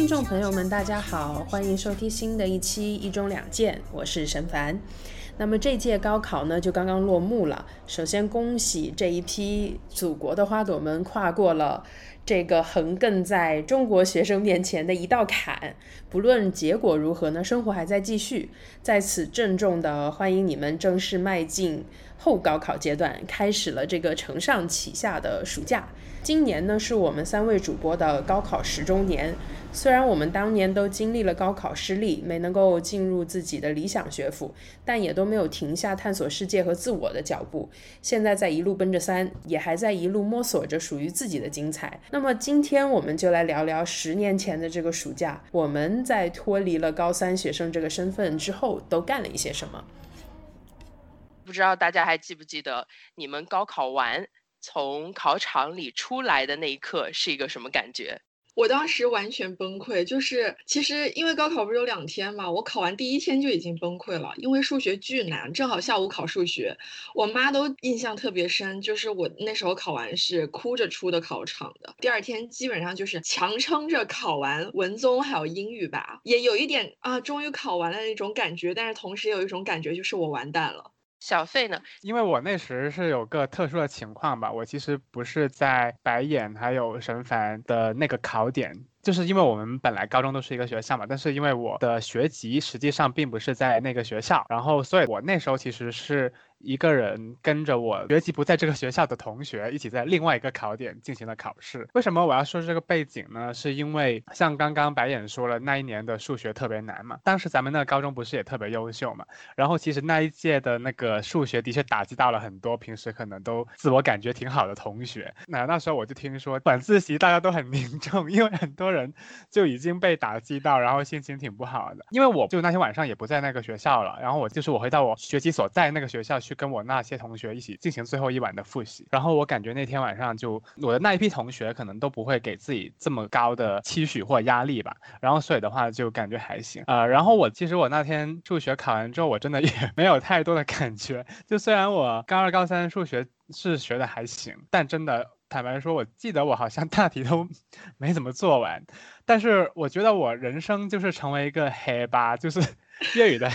听众朋友们，大家好，欢迎收听新的一期《一中两见》，我是沈凡。那么这届高考呢，就刚刚落幕了。首先恭喜这一批祖国的花朵们跨过了这个横亘在中国学生面前的一道坎。不论结果如何呢，生活还在继续。在此郑重的欢迎你们正式迈进后高考阶段，开始了这个承上启下的暑假。今年呢，是我们三位主播的高考十周年。虽然我们当年都经历了高考失利，没能够进入自己的理想学府，但也都没有停下探索世界和自我的脚步。现在在一路奔着三，也还在一路摸索着属于自己的精彩。那么今天我们就来聊聊十年前的这个暑假，我们在脱离了高三学生这个身份之后，都干了一些什么？不知道大家还记不记得，你们高考完从考场里出来的那一刻是一个什么感觉？我当时完全崩溃，就是其实因为高考不是有两天嘛，我考完第一天就已经崩溃了，因为数学巨难，正好下午考数学，我妈都印象特别深，就是我那时候考完是哭着出的考场的，第二天基本上就是强撑着考完文综还有英语吧，也有一点啊，终于考完了那种感觉，但是同时也有一种感觉就是我完蛋了。小费呢？因为我那时是有个特殊的情况吧，我其实不是在白眼还有神凡的那个考点，就是因为我们本来高中都是一个学校嘛，但是因为我的学籍实际上并不是在那个学校，然后所以我那时候其实是。一个人跟着我学习不在这个学校的同学一起在另外一个考点进行了考试。为什么我要说这个背景呢？是因为像刚刚白眼说了，那一年的数学特别难嘛。当时咱们那个高中不是也特别优秀嘛？然后其实那一届的那个数学的确打击到了很多平时可能都自我感觉挺好的同学。那那时候我就听说晚自习大家都很凝重，因为很多人就已经被打击到，然后心情挺不好的。因为我就那天晚上也不在那个学校了，然后我就是我回到我学习所在那个学校去。跟我那些同学一起进行最后一晚的复习，然后我感觉那天晚上就我的那一批同学可能都不会给自己这么高的期许或压力吧，然后所以的话就感觉还行。呃，然后我其实我那天数学考完之后，我真的也 没有太多的感觉，就虽然我高二高三数学是学的还行，但真的坦白说，我记得我好像大题都 没怎么做完，但是我觉得我人生就是成为一个黑吧，就是 粤语的，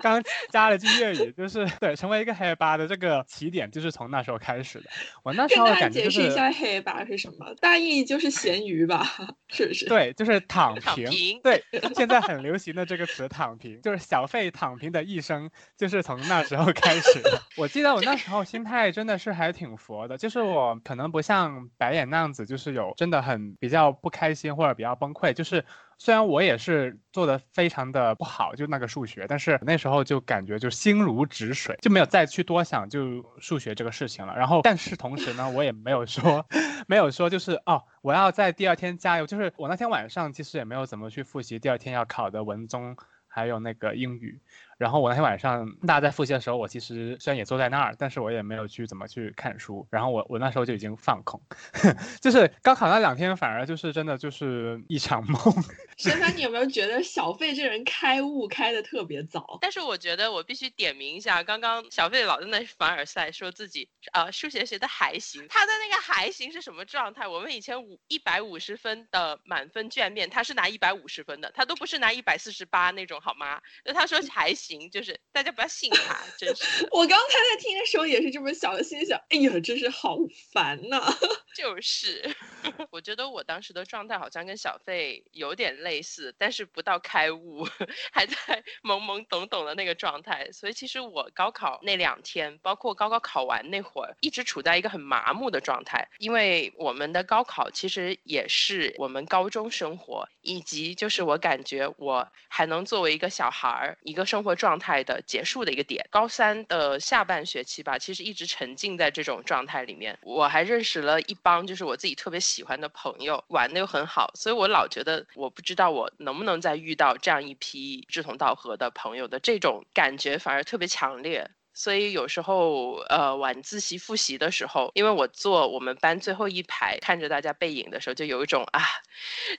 刚加了句粤语，就是对，成为一个黑八的这个起点，就是从那时候开始的。我那时候感觉就是。解释一下黑八是什么？大意就是咸鱼吧？是不是？对，就是躺平。对，现在很流行的这个词“躺平”，就是小费躺平的一生，就是从那时候开始的。我记得我那时候心态真的是还挺佛的，就是我可能不像白眼那样子，就是有真的很比较不开心或者比较崩溃，就是。虽然我也是做的非常的不好，就那个数学，但是那时候就感觉就心如止水，就没有再去多想就数学这个事情了。然后，但是同时呢，我也没有说，没有说就是哦，我要在第二天加油。就是我那天晚上其实也没有怎么去复习第二天要考的文综，还有那个英语。然后我那天晚上大家在复习的时候，我其实虽然也坐在那儿，但是我也没有去怎么去看书。然后我我那时候就已经放空，就是高考那两天反而就是真的就是一场梦。沈凡，你有没有觉得小费这人开悟开的特别早？但是我觉得我必须点名一下，刚刚小费老在那凡尔赛说自己啊数学学的还行，他的那个还行是什么状态？我们以前五一百五十分的满分卷面，他是拿一百五十分的，他都不是拿一百四十八那种好吗？那他说还行。行，就是大家不要信他，真是。我刚才在听的时候也是这么想的，心想，哎呀，真是好烦呐。就是，我觉得我当时的状态好像跟小费有点类似，但是不到开悟，还在懵懵懂懂的那个状态。所以其实我高考那两天，包括高考考完那会儿，一直处在一个很麻木的状态，因为我们的高考其实也是我们高中生活，以及就是我感觉我还能作为一个小孩儿，一个生活。状态的结束的一个点，高三的下半学期吧，其实一直沉浸在这种状态里面。我还认识了一帮就是我自己特别喜欢的朋友，玩的又很好，所以我老觉得我不知道我能不能再遇到这样一批志同道合的朋友的这种感觉，反而特别强烈。所以有时候呃晚自习复习的时候，因为我坐我们班最后一排，看着大家背影的时候，就有一种啊，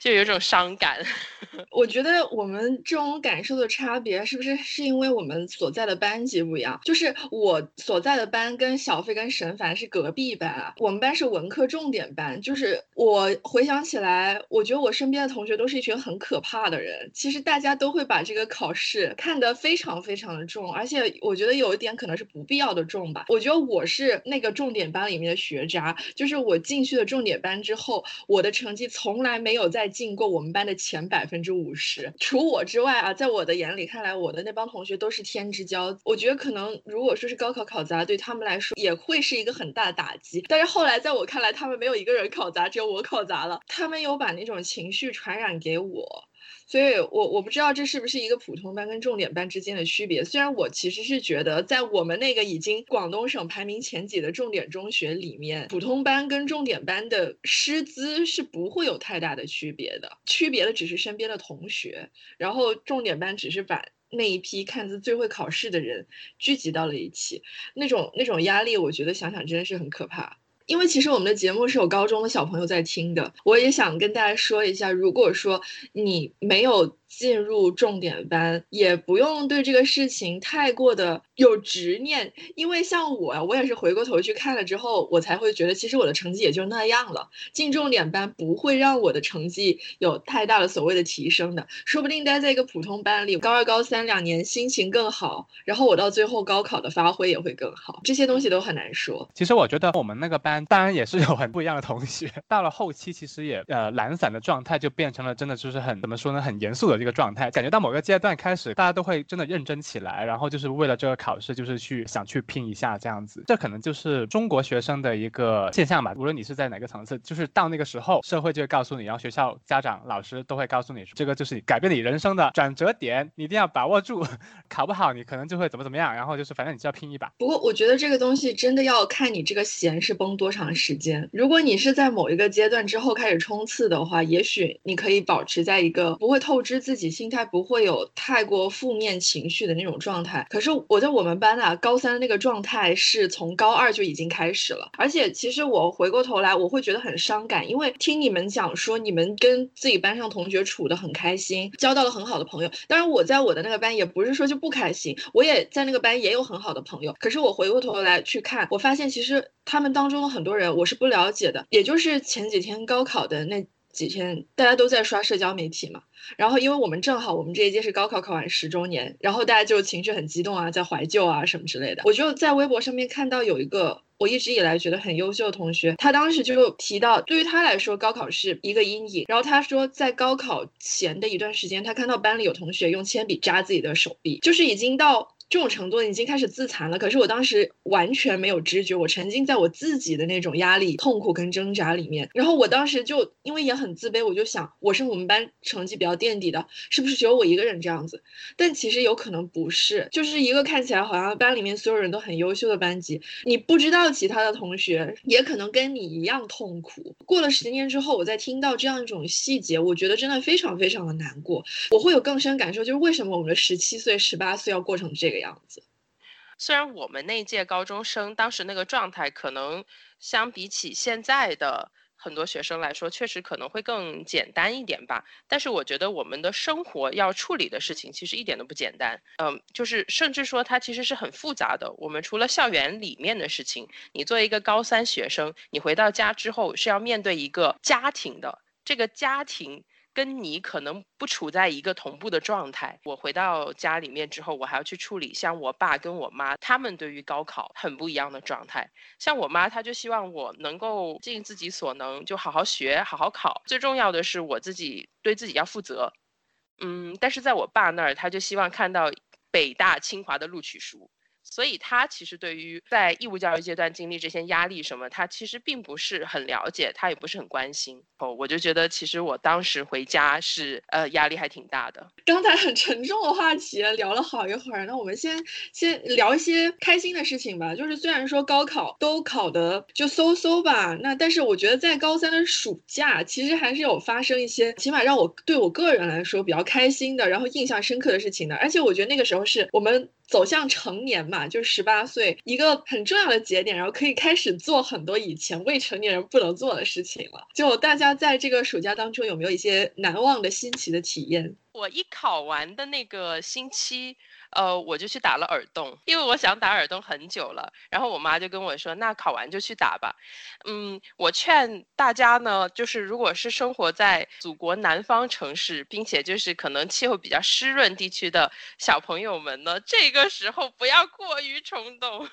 就有一种伤感。我觉得我们这种感受的差别，是不是是因为我们所在的班级不一样？就是我所在的班跟小飞跟沈凡是隔壁班啊，我们班是文科重点班。就是我回想起来，我觉得我身边的同学都是一群很可怕的人。其实大家都会把这个考试看得非常非常的重，而且我觉得有一点可可能是不必要的重吧。我觉得我是那个重点班里面的学渣，就是我进去了重点班之后，我的成绩从来没有再进过我们班的前百分之五十。除我之外啊，在我的眼里看来，我的那帮同学都是天之骄子。我觉得可能如果说是高考考砸，对他们来说也会是一个很大的打击。但是后来在我看来，他们没有一个人考砸，只有我考砸了。他们有把那种情绪传染给我。所以，我我不知道这是不是一个普通班跟重点班之间的区别。虽然我其实是觉得，在我们那个已经广东省排名前几的重点中学里面，普通班跟重点班的师资是不会有太大的区别的，区别的只是身边的同学。然后，重点班只是把那一批看似最会考试的人聚集到了一起，那种那种压力，我觉得想想真的是很可怕。因为其实我们的节目是有高中的小朋友在听的，我也想跟大家说一下，如果说你没有。进入重点班也不用对这个事情太过的有执念，因为像我，我也是回过头去看了之后，我才会觉得其实我的成绩也就那样了。进重点班不会让我的成绩有太大的所谓的提升的，说不定待在一个普通班里，高二高三两年心情更好，然后我到最后高考的发挥也会更好。这些东西都很难说。其实我觉得我们那个班当然也是有很不一样的同学，到了后期其实也呃懒散的状态就变成了真的就是很怎么说呢，很严肃的。这个状态，感觉到某个阶段开始，大家都会真的认真起来，然后就是为了这个考试，就是去想去拼一下这样子。这可能就是中国学生的一个现象吧。无论你是在哪个层次，就是到那个时候，社会就会告诉你，然后学校、家长、老师都会告诉你，这个就是改变你人生的转折点，你一定要把握住。考不好，你可能就会怎么怎么样。然后就是反正你就要拼一把。不过我觉得这个东西真的要看你这个弦是绷多多长时间。如果你是在某一个阶段之后开始冲刺的话，也许你可以保持在一个不会透支自己。心态不会有太过负面情绪的那种状态。可是我在我们班啊，高三那个状态是从高二就已经开始了。而且其实我回过头来，我会觉得很伤感，因为听你们讲说你们跟自己班上同学处得很开心，交到了很好的朋友。当然我在我的那个班也不是说就不开心，我也在那个班也有很好的朋友。可是我回过头来去看，我发现其实他们当中的很多人我是不了解的。也就是前几天高考的那。几天大家都在刷社交媒体嘛，然后因为我们正好我们这一届是高考考完十周年，然后大家就情绪很激动啊，在怀旧啊什么之类的。我就在微博上面看到有一个我一直以来觉得很优秀的同学，他当时就提到，对于他来说高考是一个阴影。然后他说，在高考前的一段时间，他看到班里有同学用铅笔扎自己的手臂，就是已经到。这种程度已经开始自残了，可是我当时完全没有知觉，我沉浸在我自己的那种压力、痛苦跟挣扎里面。然后我当时就因为也很自卑，我就想，我是我们班成绩比较垫底的，是不是只有我一个人这样子？但其实有可能不是，就是一个看起来好像班里面所有人都很优秀的班级，你不知道其他的同学也可能跟你一样痛苦。过了十年之后，我再听到这样一种细节，我觉得真的非常非常的难过。我会有更深感受，就是为什么我们的十七岁、十八岁要过成这个。样子，虽然我们那届高中生当时那个状态，可能相比起现在的很多学生来说，确实可能会更简单一点吧。但是我觉得我们的生活要处理的事情，其实一点都不简单。嗯，就是甚至说它其实是很复杂的。我们除了校园里面的事情，你作为一个高三学生，你回到家之后是要面对一个家庭的，这个家庭。跟你可能不处在一个同步的状态。我回到家里面之后，我还要去处理像我爸跟我妈他们对于高考很不一样的状态。像我妈，她就希望我能够尽自己所能，就好好学，好好考。最重要的是我自己对自己要负责。嗯，但是在我爸那儿，他就希望看到北大清华的录取书。所以他其实对于在义务教育阶段经历这些压力什么，他其实并不是很了解，他也不是很关心。哦，我就觉得其实我当时回家是呃压力还挺大的。刚才很沉重的话题聊了好一会儿，那我们先先聊一些开心的事情吧。就是虽然说高考都考的就嗖嗖吧，那但是我觉得在高三的暑假，其实还是有发生一些起码让我对我个人来说比较开心的，然后印象深刻的事情的。而且我觉得那个时候是我们。走向成年嘛，就十八岁一个很重要的节点，然后可以开始做很多以前未成年人不能做的事情了。就大家在这个暑假当中有没有一些难忘的新奇的体验？我一考完的那个星期。呃，我就去打了耳洞，因为我想打耳洞很久了。然后我妈就跟我说：“那考完就去打吧。”嗯，我劝大家呢，就是如果是生活在祖国南方城市，并且就是可能气候比较湿润地区的小朋友们呢，这个时候不要过于冲动，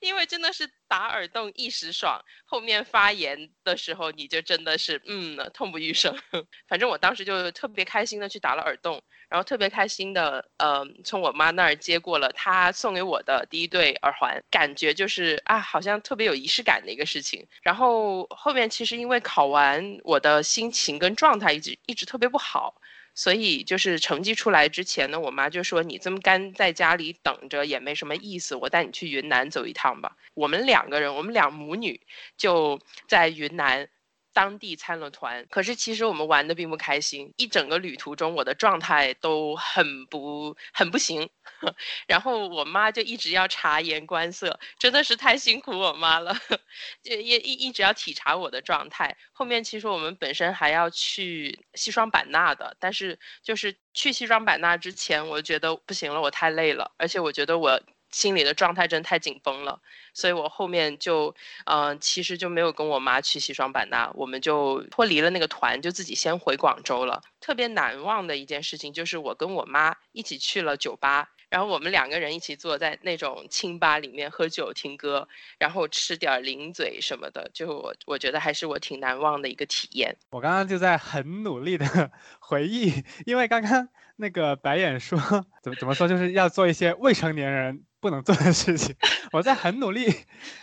因为真的是打耳洞一时爽，后面发炎的时候你就真的是嗯痛不欲生。反正我当时就特别开心的去打了耳动。然后特别开心的，呃，从我妈那儿接过了她送给我的第一对耳环，感觉就是啊，好像特别有仪式感的一个事情。然后后面其实因为考完，我的心情跟状态一直一直特别不好，所以就是成绩出来之前呢，我妈就说你这么干在家里等着也没什么意思，我带你去云南走一趟吧。我们两个人，我们两母女就在云南。当地参了团，可是其实我们玩的并不开心。一整个旅途中，我的状态都很不很不行，然后我妈就一直要察言观色，真的是太辛苦我妈了，就也一一直要体察我的状态。后面其实我们本身还要去西双版纳的，但是就是去西双版纳之前，我觉得不行了，我太累了，而且我觉得我。心里的状态真太紧绷了，所以我后面就，嗯，其实就没有跟我妈去西双版纳，我们就脱离了那个团，就自己先回广州了。特别难忘的一件事情就是我跟我妈一起去了酒吧，然后我们两个人一起坐在那种清吧里面喝酒听歌，然后吃点零嘴什么的，就我我觉得还是我挺难忘的一个体验。我刚刚就在很努力的 回忆，因为刚刚那个白眼说 怎么怎么说，就是要做一些未成年人。不能做的事情，我在很努力，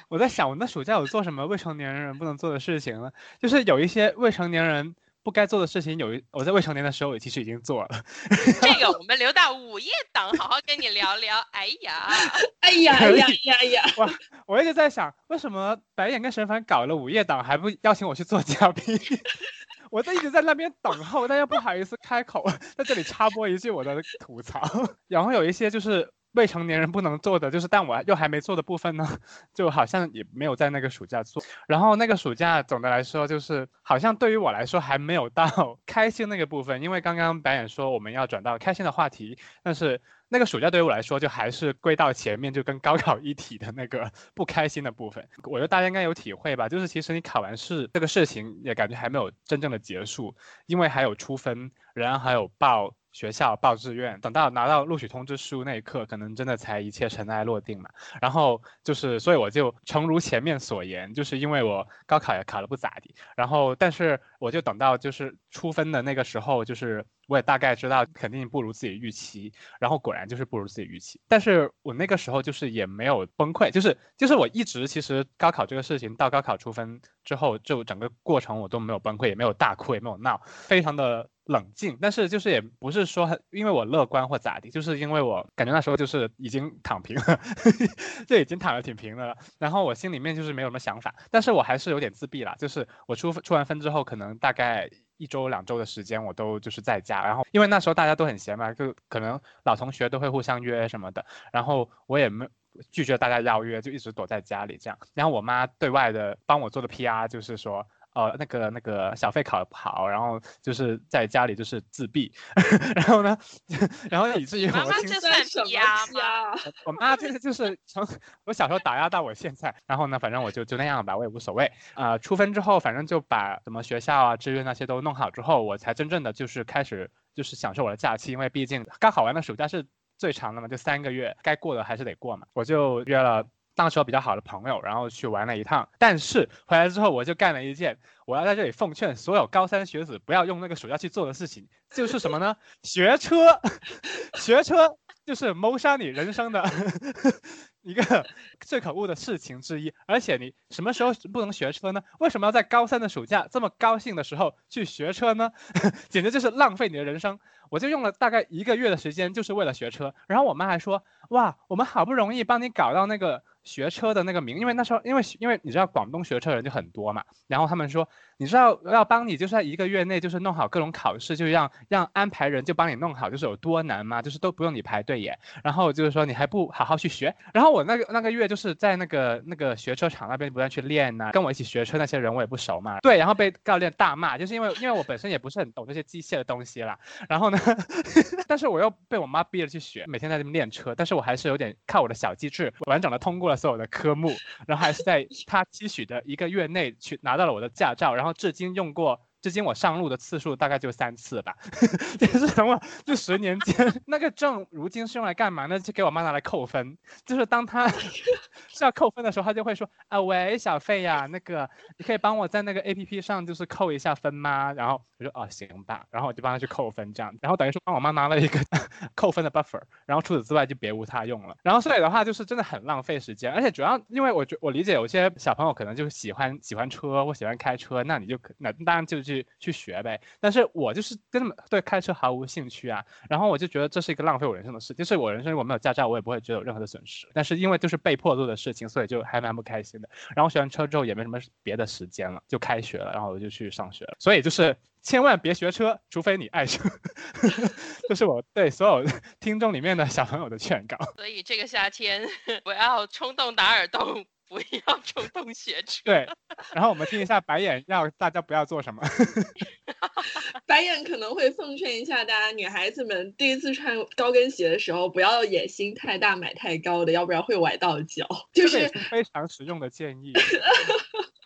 我在想我那暑假有做什么未成年人不能做的事情呢？就是有一些未成年人不该做的事情，有一我在未成年的时候我其实已经做了。这个 我们留到午夜档好好跟你聊聊。哎呀，哎呀，哎呀，哎呀，我我一直在想，为什么白眼跟神凡搞了午夜档还不邀请我去做嘉宾？我在一直在那边等候，但又不好意思开口，在这里插播一句我的吐槽。然后有一些就是。未成年人不能做的就是，但我又还没做的部分呢，就好像也没有在那个暑假做。然后那个暑假总的来说就是，好像对于我来说还没有到 开心那个部分，因为刚刚白眼说我们要转到开心的话题，但是那个暑假对于我来说就还是归到前面，就跟高考一体的那个 不开心的部分。我觉得大家应该有体会吧，就是其实你考完试这个事情也感觉还没有真正的结束，因为还有出分，然后还有报。学校报志愿，等到拿到录取通知书那一刻，可能真的才一切尘埃落定嘛。然后就是，所以我就诚如前面所言，就是因为我高考也考得不咋地，然后但是我就等到就是出分的那个时候，就是我也大概知道肯定不如自己预期，然后果然就是不如自己预期。但是我那个时候就是也没有崩溃，就是就是我一直其实高考这个事情到高考出分之后，就整个过程我都没有崩溃，也没有大哭，也没有闹，非常的。冷静，但是就是也不是说因为我乐观或咋地，就是因为我感觉那时候就是已经躺平了，就已经躺得挺平的了。然后我心里面就是没有什么想法，但是我还是有点自闭啦。就是我出出完分之后，可能大概一周两周的时间，我都就是在家。然后因为那时候大家都很闲嘛，就可能老同学都会互相约什么的。然后我也没拒绝大家邀约，就一直躲在家里这样。然后我妈对外的帮我做的 PR 就是说。哦，那个那个小费考得不好，然后就是在家里就是自闭，然后呢，然后以至于我这算什么呀？我妈这个就是从我小时候打压到我现在，然后呢，反正我就就那样吧，我也无所谓。啊，出分之后，反正就把什么学校啊、志愿那些都弄好之后，我才真正的就是开始就是享受我的假期，因为毕竟刚考完的暑假是最长的嘛，就三个月，该过的还是得过嘛，我就约了。当时候比较好的朋友，然后去玩了一趟，但是回来之后我就干了一件我要在这里奉劝所有高三学子不要用那个暑假去做的事情，就是什么呢？学车，学车就是谋杀你人生的 一个最可恶的事情之一。而且你什么时候不能学车呢？为什么要在高三的暑假这么高兴的时候去学车呢？简直就是浪费你的人生。我就用了大概一个月的时间，就是为了学车。然后我妈还说：“哇，我们好不容易帮你搞到那个。”学车的那个名，因为那时候，因为因为你知道广东学车人就很多嘛，然后他们说，你知道要帮你就是在一个月内就是弄好各种考试，就让让安排人就帮你弄好，就是有多难吗？就是都不用你排队，耶。然后就是说你还不好好去学。然后我那个那个月就是在那个那个学车场那边不断去练呐，跟我一起学车那些人我也不熟嘛。对，然后被教练大骂，就是因为因为我本身也不是很懂这些机械的东西啦。然后呢，但是我又被我妈逼着去学，每天在那边练车。但是我还是有点靠我的小机智，完整的通过了所有的科目，然后还是在 她期许的一个月内去拿到了我的驾照，然后至今用过。至今我上路的次数大概就三次吧，也是什么？这十年间，那个证如今是用来干嘛呢？就给我妈拿来扣分。就是当她是要扣分的时候，他就会说：“啊，喂，小费呀，那个你可以帮我在那个 A P P 上就是扣一下分吗？”然后我说：“哦，行吧。”然后我就帮他去扣分，这样。然后等于说帮我妈拿了一个 扣分的 buffer。然后除此之外就别无他用了。然后所以的话就是真的很浪费时间，而且主要因为我觉我理解有些小朋友可能就是喜欢喜欢车或喜欢开车，那你就那当然就。去去学呗，但是我就是根本对开车毫无兴趣啊，然后我就觉得这是一个浪费我人生的事，就是我人生如果没有驾照，我也不会觉得有任何的损失，但是因为就是被迫做的事事情，所以就还蛮不开心的。然后学完车之后也没什么别的时间了，就开学了，然后我就去上学了。所以就是千万别学车，除非你爱车，这是我对所有听众里面的小朋友的劝告。所以这个夏天 不要冲动打耳洞。不要冲动学车。对，然后我们听一下白眼，要大家不要做什么。白眼可能会奉劝一下大家，女孩子们第一次穿高跟鞋的时候，不要野心太大，买太高的，要不然会崴到脚。就是非常实用的建议。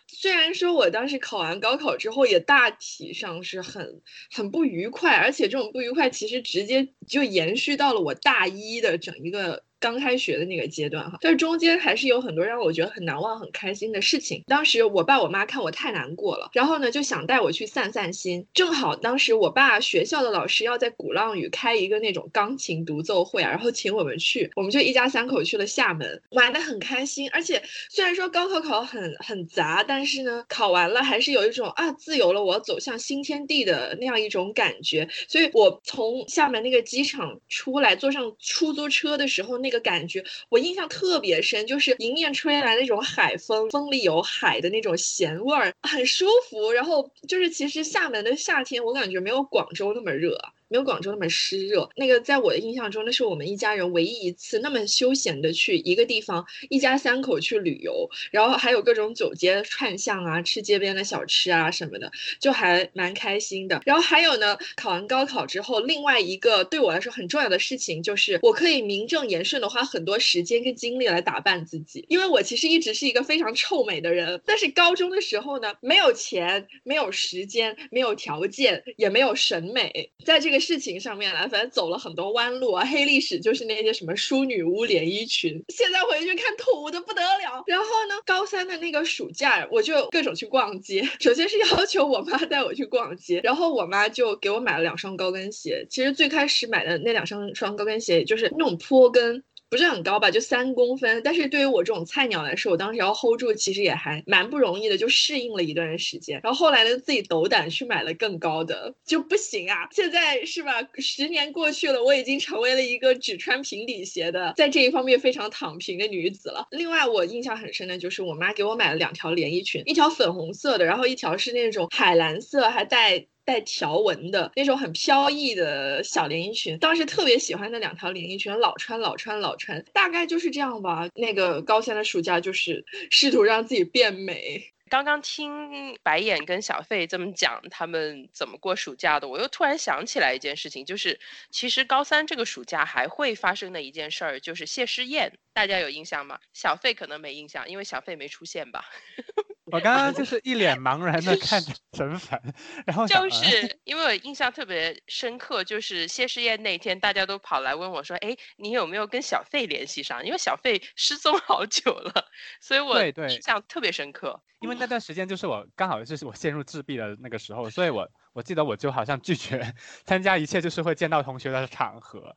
虽然说我当时考完高考之后，也大体上是很很不愉快，而且这种不愉快其实直接就延续到了我大一的整一个。刚开学的那个阶段哈，但是中间还是有很多让我觉得很难忘、很开心的事情。当时我爸我妈看我太难过了，然后呢就想带我去散散心。正好当时我爸学校的老师要在鼓浪屿开一个那种钢琴独奏会啊，然后请我们去，我们就一家三口去了厦门，玩的很开心。而且虽然说高考考很很杂，但是呢考完了还是有一种啊自由了，我要走向新天地的那样一种感觉。所以我从厦门那个机场出来，坐上出租车的时候，那。的感觉我印象特别深，就是迎面吹来那种海风，风里有海的那种咸味儿，很舒服。然后就是其实厦门的夏天，我感觉没有广州那么热。没有广州那么湿热。那个在我的印象中，那是我们一家人唯一一次那么休闲的去一个地方，一家三口去旅游，然后还有各种走街串巷啊，吃街边的小吃啊什么的，就还蛮开心的。然后还有呢，考完高考之后，另外一个对我来说很重要的事情就是，我可以名正言顺的花很多时间跟精力来打扮自己，因为我其实一直是一个非常臭美的人。但是高中的时候呢，没有钱，没有时间，没有条件，也没有审美，在这个。事情上面来，反正走了很多弯路啊。黑历史就是那些什么淑女屋连衣裙，现在回去看土的不得了。然后呢，高三的那个暑假，我就各种去逛街。首先是要求我妈带我去逛街，然后我妈就给我买了两双高跟鞋。其实最开始买的那两双双高跟鞋，就是那种坡跟。不是很高吧，就三公分。但是对于我这种菜鸟来说，我当时要 hold 住，其实也还蛮不容易的，就适应了一段时间。然后后来呢，自己斗胆去买了更高的，就不行啊。现在是吧？十年过去了，我已经成为了一个只穿平底鞋的，在这一方面非常躺平的女子了。另外，我印象很深的就是我妈给我买了两条连衣裙，一条粉红色的，然后一条是那种海蓝色，还带。带条纹的那种很飘逸的小连衣裙，当时特别喜欢那两条连衣裙，老穿老穿老穿，大概就是这样吧。那个高三的暑假就是试图让自己变美。刚刚听白眼跟小费这么讲他们怎么过暑假的，我又突然想起来一件事情，就是其实高三这个暑假还会发生的一件事儿，就是谢师宴，大家有印象吗？小费可能没印象，因为小费没出现吧。我刚刚就是一脸茫然的看着 陈凡，然后就是因为我印象特别深刻，就是谢师宴那天，大家都跑来问我说：“哎，你有没有跟小费联系上？因为小费失踪好久了，所以我印象特别深刻。因为那段时间就是我刚好就是我陷入自闭的那个时候，所以我我记得我就好像拒绝 参加一切就是会见到同学的场合。”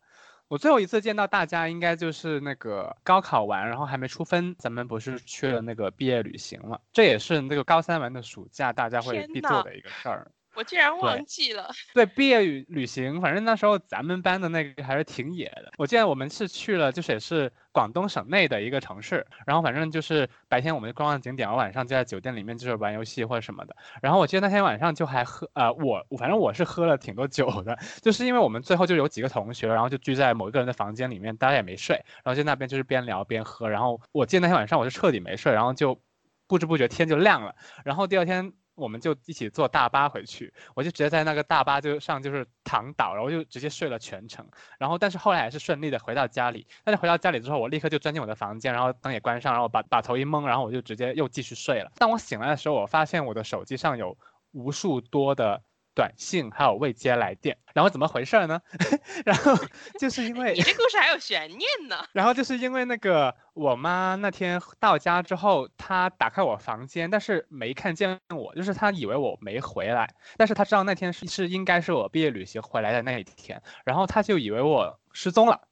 我最后一次见到大家，应该就是那个高考完，然后还没出分，咱们不是去了那个毕业旅行了？这也是那个高三完的暑假大家会必做的一个事儿。我竟然忘记了。对，毕业旅旅行，反正那时候咱们班的那个还是挺野的。我记得我们是去了，就是也是广东省内的一个城市，然后反正就是白天我们逛逛景点，晚上就在酒店里面就是玩游戏或者什么的。然后我记得那天晚上就还喝，呃，我反正我是喝了挺多酒的，就是因为我们最后就有几个同学，然后就聚在某一个人的房间里面，大家也没睡，然后就那边就是边聊边喝。然后我记得那天晚上我是彻底没睡，然后就不知不觉天就亮了，然后第二天。我们就一起坐大巴回去，我就直接在那个大巴就上就是躺倒，然后就直接睡了全程。然后但是后来还是顺利的回到家里。但是回到家里之后，我立刻就钻进我的房间，然后灯也关上，然后把把头一蒙，然后我就直接又继续睡了。当我醒来的时候，我发现我的手机上有无数多的。短信还有未接来电，然后怎么回事呢？然后就是因为你这故事还有悬念呢。然后就是因为那个我妈那天到家之后，她打开我房间，但是没看见我，就是她以为我没回来，但是她知道那天是是应该是我毕业旅行回来的那一天，然后她就以为我失踪了。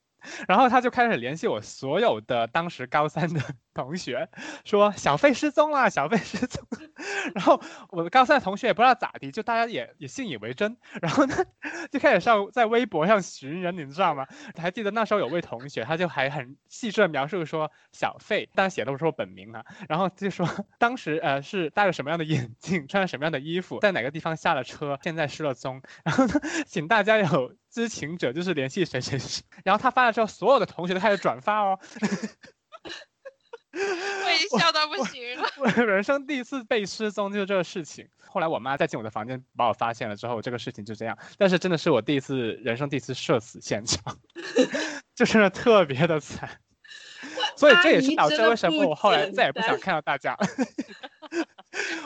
然后他就开始联系我所有的当时高三的 同学，说小费失踪了，小费失踪。然后我的高三同学也不知道咋地，就大家也也信以为真。然后呢，就开始上在微博上寻人，你知道吗？还记得那时候有位同学，他就还很细致的描述说小费，但写的不是我本名啊。然后就说当时呃是戴了什么样的眼镜，穿了什么样的衣服，在哪个地方下了车，现在失了踪。然后呢，请大家有。知情者就是联系谁谁谁，然后他发了之后，所有的同学都开始转发哦。我已经笑到不行了。我人生第一次被失踪就是这个事情。后来我妈再进我的房间把我发现了之后，这个事情就这样。但是真的是我第一次人生第一次社死现场，就真的特别的惨。所以这也是导致为什么我后来再也不想看到大家。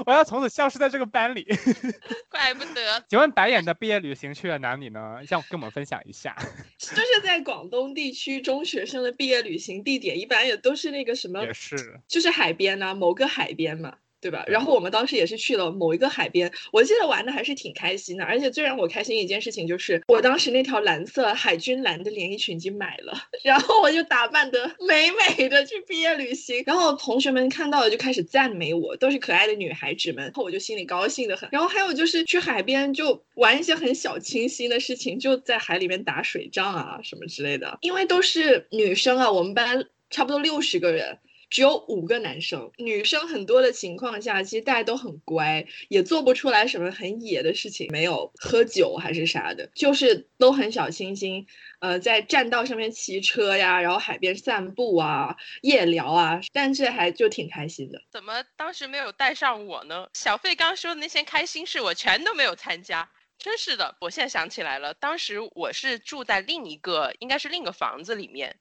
我要从此消失在这个班里，怪不得。请问白眼的毕业旅行去了哪里呢？想跟我们分享一下。就是在广东地区中学生的毕业旅行地点，一般也都是那个什么，也是，就是海边呐，某个海边嘛。对吧？然后我们当时也是去了某一个海边，我记得玩的还是挺开心的。而且最让我开心一件事情就是，我当时那条蓝色海军蓝的连衣裙已经买了，然后我就打扮的美美的去毕业旅行。然后同学们看到了就开始赞美我，都是可爱的女孩子们，然后我就心里高兴的很。然后还有就是去海边就玩一些很小清新的事情，就在海里面打水仗啊什么之类的。因为都是女生啊，我们班差不多六十个人。只有五个男生，女生很多的情况下，其实大家都很乖，也做不出来什么很野的事情，没有喝酒还是啥的，就是都很小清新。呃，在栈道上面骑车呀，然后海边散步啊，夜聊啊，但这还就挺开心的。怎么当时没有带上我呢？小费刚说的那些开心事，我全都没有参加，真是的。我现在想起来了，当时我是住在另一个，应该是另一个房子里面。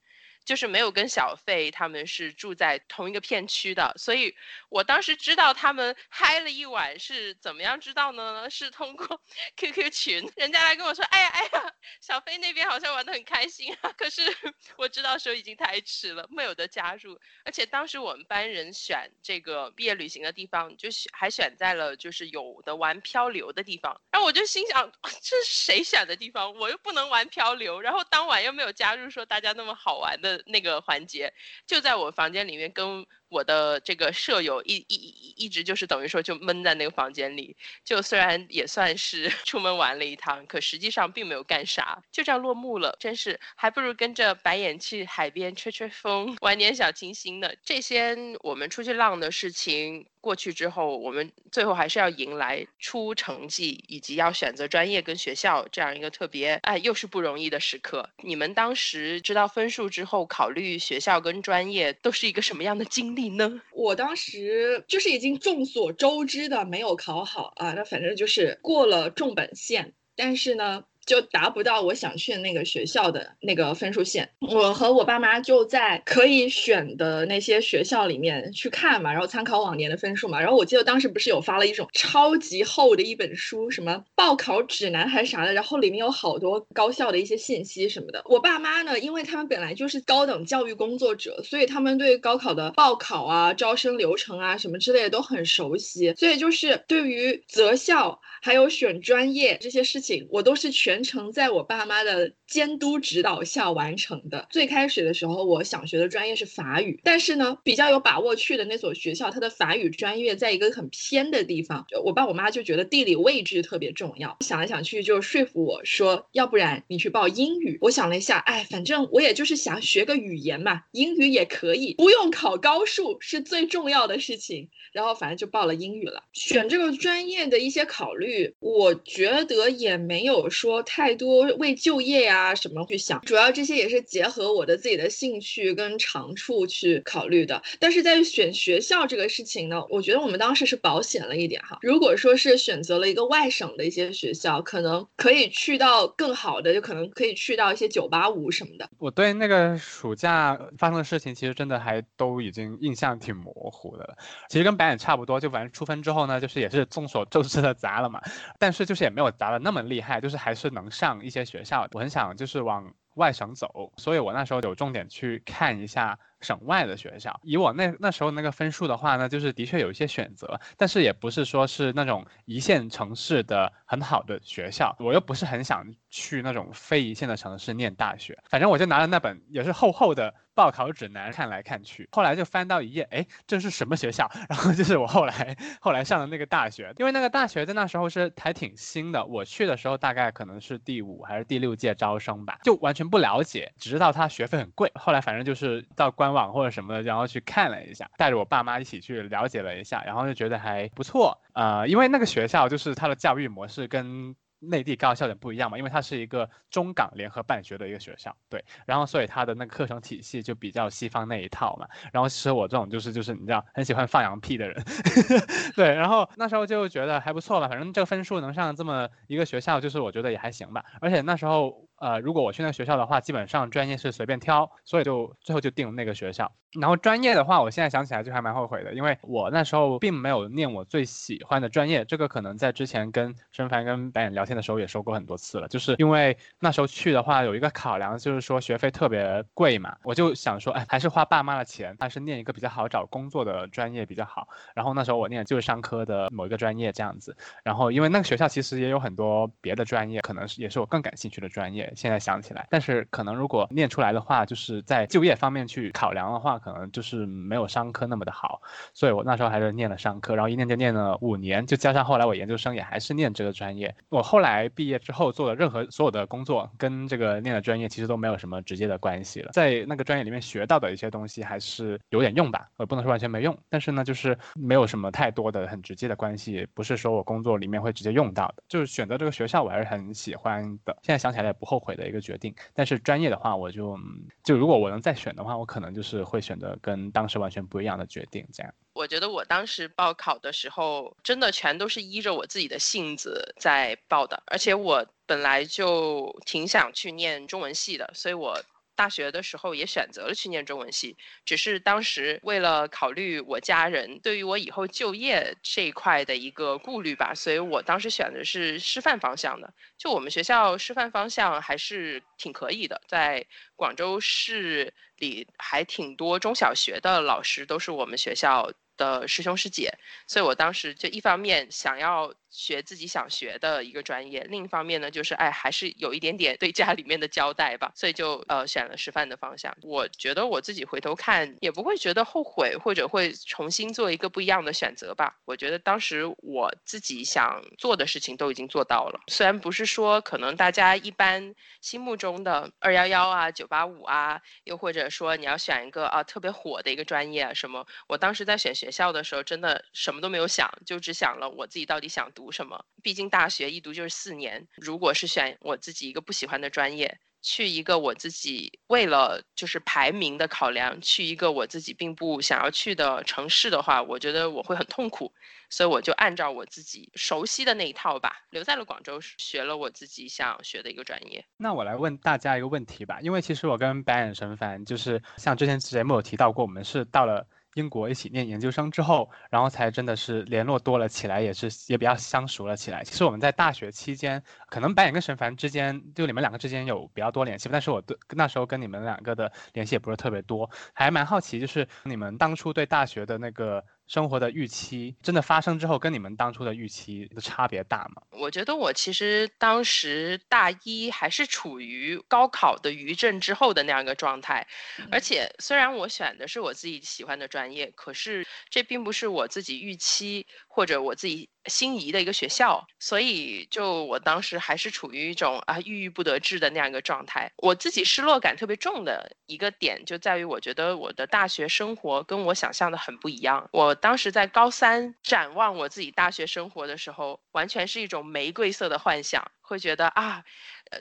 就是没有跟小费他们是住在同一个片区的，所以我当时知道他们嗨了一晚是怎么样知道呢？是通过 QQ 群，人家来跟我说，哎呀哎呀，小飞那边好像玩得很开心啊。可是 我知道时候已经太迟了，没有的加入。而且当时我们班人选这个毕业旅行的地方，就选还选在了就是有的玩漂流的地方。然后我就心想，这是谁选的地方？我又不能玩漂流，然后当晚又没有加入说大家那么好玩的。那个环节就在我房间里面跟。我的这个舍友一一一一直就是等于说就闷在那个房间里，就虽然也算是 出门玩了一趟，可实际上并没有干啥，就这样落幕了。真是还不如跟着白眼去海边吹吹风，玩点小清新的。这些我们出去浪的事情过去之后，我们最后还是要迎来出成绩以及要选择专业跟学校这样一个特别哎又是不容易的时刻。你们当时知道分数之后，考虑学校跟专业都是一个什么样的经？你呢？我当时就是已经众所周知的没有考好啊，那反正就是过了重本线，但是呢。就达不到我想去的那个学校的那个分数线，我和我爸妈就在可以选的那些学校里面去看嘛，然后参考往年的分数嘛，然后我记得当时不是有发了一种超级厚的一本书，什么报考指南还是啥的，然后里面有好多高校的一些信息什么的。我爸妈呢，因为他们本来就是高等教育工作者，所以他们对高考的报考啊、招生流程啊什么之类的都很熟悉，所以就是对于择校还有选专业这些事情，我都是全。全程在我爸妈的监督指导下完成的。最开始的时候，我想学的专业是法语，但是呢，比较有把握去的那所学校，它的法语专业在一个很偏的地方，我爸我妈就觉得地理位置特别重要，想来想去就说服我说，要不然你去报英语。我想了一下，哎，反正我也就是想学个语言嘛，英语也可以，不用考高数是最重要的事情。然后反正就报了英语了。选这个专业的一些考虑，我觉得也没有说太多为就业呀什么去想，主要这些也是结合我的自己的兴趣跟长处去考虑的。但是在选学校这个事情呢，我觉得我们当时是保险了一点哈。如果说是选择了一个外省的一些学校，可能可以去到更好的，就可能可以去到一些九八五什么的。我对那个暑假发生的事情，其实真的还都已经印象挺模糊的了。其实跟白眼差不多，就反正出分之后呢，就是也是众所周知的砸了嘛，但是就是也没有砸的那么厉害，就是还是能上一些学校。我很想就是往外省走，所以我那时候有重点去看一下。省外的学校，以我那那时候那个分数的话呢，就是的确有一些选择，但是也不是说是那种一线城市的很好的学校，我又不是很想去那种非一线的城市念大学，反正我就拿了那本也是厚厚的报考指南看来看去，后来就翻到一页，哎，这是什么学校？然后就是我后来后来上的那个大学，因为那个大学在那时候是还挺新的，我去的时候大概可能是第五还是第六届招生吧，就完全不了解，只知道它学费很贵，后来反正就是到官。网或者什么的，然后去看了一下，带着我爸妈一起去了解了一下，然后就觉得还不错。呃，因为那个学校就是它的教育模式跟。内地高校点不一样嘛，因为它是一个中港联合办学的一个学校，对，然后所以它的那个课程体系就比较西方那一套嘛。然后其实我这种就是就是你知道很喜欢放羊屁的人，对，然后那时候就觉得还不错吧，反正这个分数能上这么一个学校，就是我觉得也还行吧。而且那时候呃，如果我去那学校的话，基本上专业是随便挑，所以就最后就定那个学校。然后专业的话，我现在想起来就还蛮后悔的，因为我那时候并没有念我最喜欢的专业，这个可能在之前跟申凡跟白眼聊天的时候也说过很多次了，就是因为那时候去的话有一个考量，就是说学费特别贵嘛，我就想说，哎，还是花爸妈的钱，还是念一个比较好找工作的专业比较好。然后那时候我念就是商科的某一个专业这样子。然后因为那个学校其实也有很多别的专业，可能是也是我更感兴趣的专业。现在想起来，但是可能如果念出来的话，就是在就业方面去考量的话。可能就是没有商科那么的好，所以我那时候还是念了商科，然后一念就念了五年，就加上后来我研究生也还是念这个专业。我后来毕业之后做的任何所有的工作，跟这个念的专业其实都没有什么直接的关系了。在那个专业里面学到的一些东西还是有点用吧，我不能说完全没用，但是呢，就是没有什么太多的很直接的关系，不是说我工作里面会直接用到的。就是选择这个学校我还是很喜欢的，现在想起来也不后后悔的一个决定。但是专业的话，我就就如果我能再选的话，我可能就是会。选择跟当时完全不一样的决定，这样。我觉得我当时报考的时候，真的全都是依着我自己的性子在报的，而且我本来就挺想去念中文系的，所以我。大学的时候也选择了去念中文系，只是当时为了考虑我家人对于我以后就业这一块的一个顾虑吧，所以我当时选的是师范方向的。就我们学校师范方向还是挺可以的，在广州市里还挺多中小学的老师都是我们学校的师兄师姐，所以我当时就一方面想要。学自己想学的一个专业，另一方面呢，就是哎，还是有一点点对家里面的交代吧，所以就呃选了师范的方向。我觉得我自己回头看也不会觉得后悔，或者会重新做一个不一样的选择吧。我觉得当时我自己想做的事情都已经做到了，虽然不是说可能大家一般心目中的二幺幺啊、九八五啊，又或者说你要选一个啊特别火的一个专业啊什么，我当时在选学校的时候真的什么都没有想，就只想了我自己到底想。读什么？毕竟大学一读就是四年。如果是选我自己一个不喜欢的专业，去一个我自己为了就是排名的考量，去一个我自己并不想要去的城市的话，我觉得我会很痛苦。所以我就按照我自己熟悉的那一套吧，留在了广州，学了我自己想学的一个专业。那我来问大家一个问题吧，因为其实我跟白眼神凡就是像之前节目有提到过，我们是到了。英国一起念研究生之后，然后才真的是联络多了起来，也是也比较相熟了起来。其实我们在大学期间，可能白眼跟沈凡之间，就你们两个之间有比较多联系，但是我对那时候跟你们两个的联系也不是特别多，还蛮好奇，就是你们当初对大学的那个。生活的预期，真的发生之后，跟你们当初的预期的差别大吗？我觉得我其实当时大一还是处于高考的余震之后的那样一个状态，而且虽然我选的是我自己喜欢的专业，可是这并不是我自己预期或者我自己心仪的一个学校，所以就我当时还是处于一种啊郁郁不得志的那样一个状态。我自己失落感特别重的一个点就在于，我觉得我的大学生活跟我想象的很不一样。我当时在高三展望我自己大学生活的时候，完全是一种玫瑰色的幻想，会觉得啊，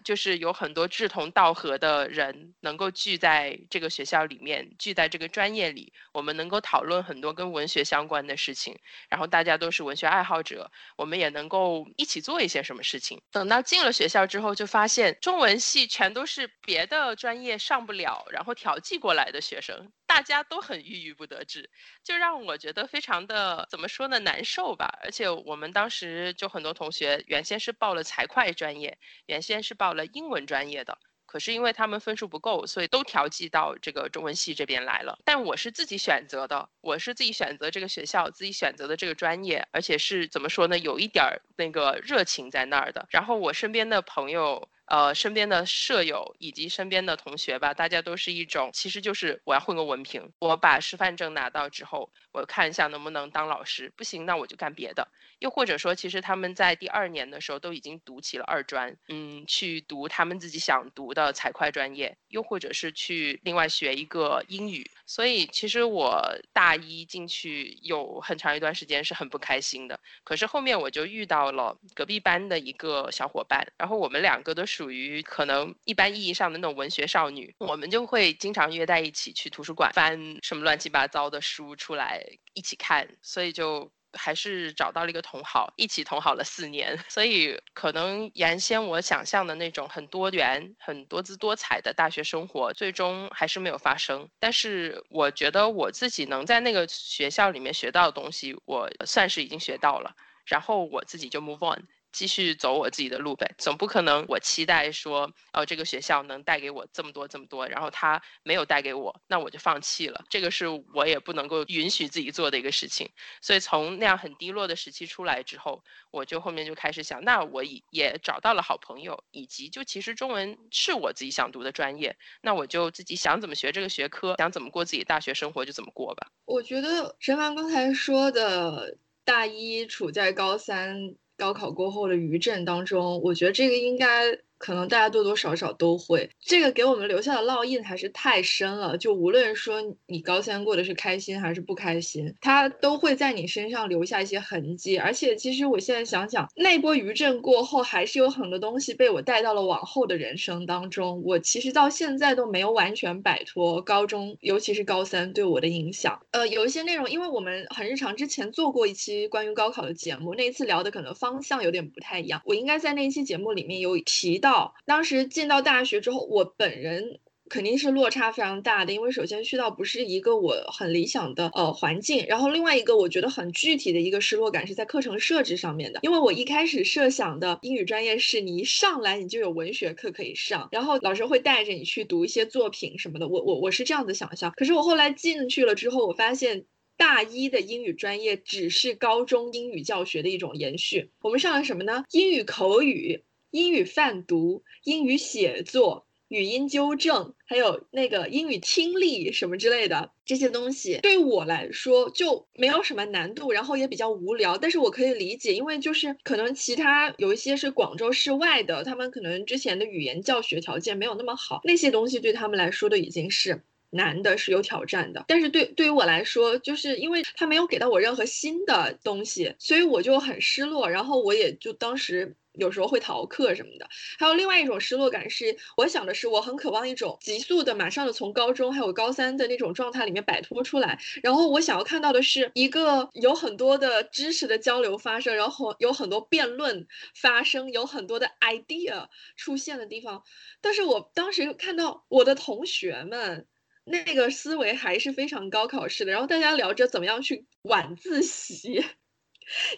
就是有很多志同道合的人能够聚在这个学校里面，聚在这个专业里，我们能够讨论很多跟文学相关的事情，然后大家都是文学爱好者，我们也能够一起做一些什么事情。等到进了学校之后，就发现中文系全都是别的专业上不了，然后调剂过来的学生。大家都很郁郁不得志，就让我觉得非常的怎么说呢难受吧。而且我们当时就很多同学原先是报了财会专业，原先是报了英文专业的，可是因为他们分数不够，所以都调剂到这个中文系这边来了。但我是自己选择的，我是自己选择这个学校，自己选择的这个专业，而且是怎么说呢，有一点儿那个热情在那儿的。然后我身边的朋友。呃，身边的舍友以及身边的同学吧，大家都是一种，其实就是我要混个文凭，我把师范证拿到之后，我看一下能不能当老师，不行那我就干别的。又或者说，其实他们在第二年的时候都已经读起了二专，嗯，去读他们自己想读的财会专业，又或者是去另外学一个英语。所以其实我大一进去有很长一段时间是很不开心的。可是后面我就遇到了隔壁班的一个小伙伴，然后我们两个都是属于可能一般意义上的那种文学少女，我们就会经常约在一起去图书馆翻什么乱七八糟的书出来一起看，所以就。还是找到了一个同好，一起同好了四年，所以可能原先我想象的那种很多元、很多姿多彩的大学生活，最终还是没有发生。但是我觉得我自己能在那个学校里面学到的东西，我算是已经学到了，然后我自己就 move on。继续走我自己的路呗，总不可能我期待说，哦，这个学校能带给我这么多这么多，然后他没有带给我，那我就放弃了。这个是我也不能够允许自己做的一个事情。所以从那样很低落的时期出来之后，我就后面就开始想，那我也找到了好朋友，以及就其实中文是我自己想读的专业，那我就自己想怎么学这个学科，想怎么过自己大学生活就怎么过吧。我觉得陈凡刚才说的大一处在高三。高考过后的余震当中，我觉得这个应该。可能大家多多少少都会，这个给我们留下的烙印还是太深了。就无论说你高三过的是开心还是不开心，它都会在你身上留下一些痕迹。而且，其实我现在想想，那波余震过后，还是有很多东西被我带到了往后的人生当中。我其实到现在都没有完全摆脱高中，尤其是高三对我的影响。呃，有一些内容，因为我们很日常之前做过一期关于高考的节目，那一次聊的可能方向有点不太一样。我应该在那一期节目里面有提到。到当时进到大学之后，我本人肯定是落差非常大的，因为首先去到不是一个我很理想的呃环境，然后另外一个我觉得很具体的一个失落感是在课程设置上面的，因为我一开始设想的英语专业是你一上来你就有文学课可以上，然后老师会带着你去读一些作品什么的，我我我是这样子想象，可是我后来进去了之后，我发现。大一的英语专业只是高中英语教学的一种延续，我们上了什么呢？英语口语。英语泛读、英语写作、语音纠正，还有那个英语听力什么之类的这些东西，对我来说就没有什么难度，然后也比较无聊。但是我可以理解，因为就是可能其他有一些是广州市外的，他们可能之前的语言教学条件没有那么好，那些东西对他们来说都已经是难的，是有挑战的。但是对对于我来说，就是因为他没有给到我任何新的东西，所以我就很失落。然后我也就当时。有时候会逃课什么的，还有另外一种失落感是，我想的是我很渴望一种急速的、马上的从高中还有高三的那种状态里面摆脱出来，然后我想要看到的是一个有很多的知识的交流发生，然后有很多辩论发生，有很多的 idea 出现的地方。但是我当时看到我的同学们那个思维还是非常高考式的，然后大家聊着怎么样去晚自习。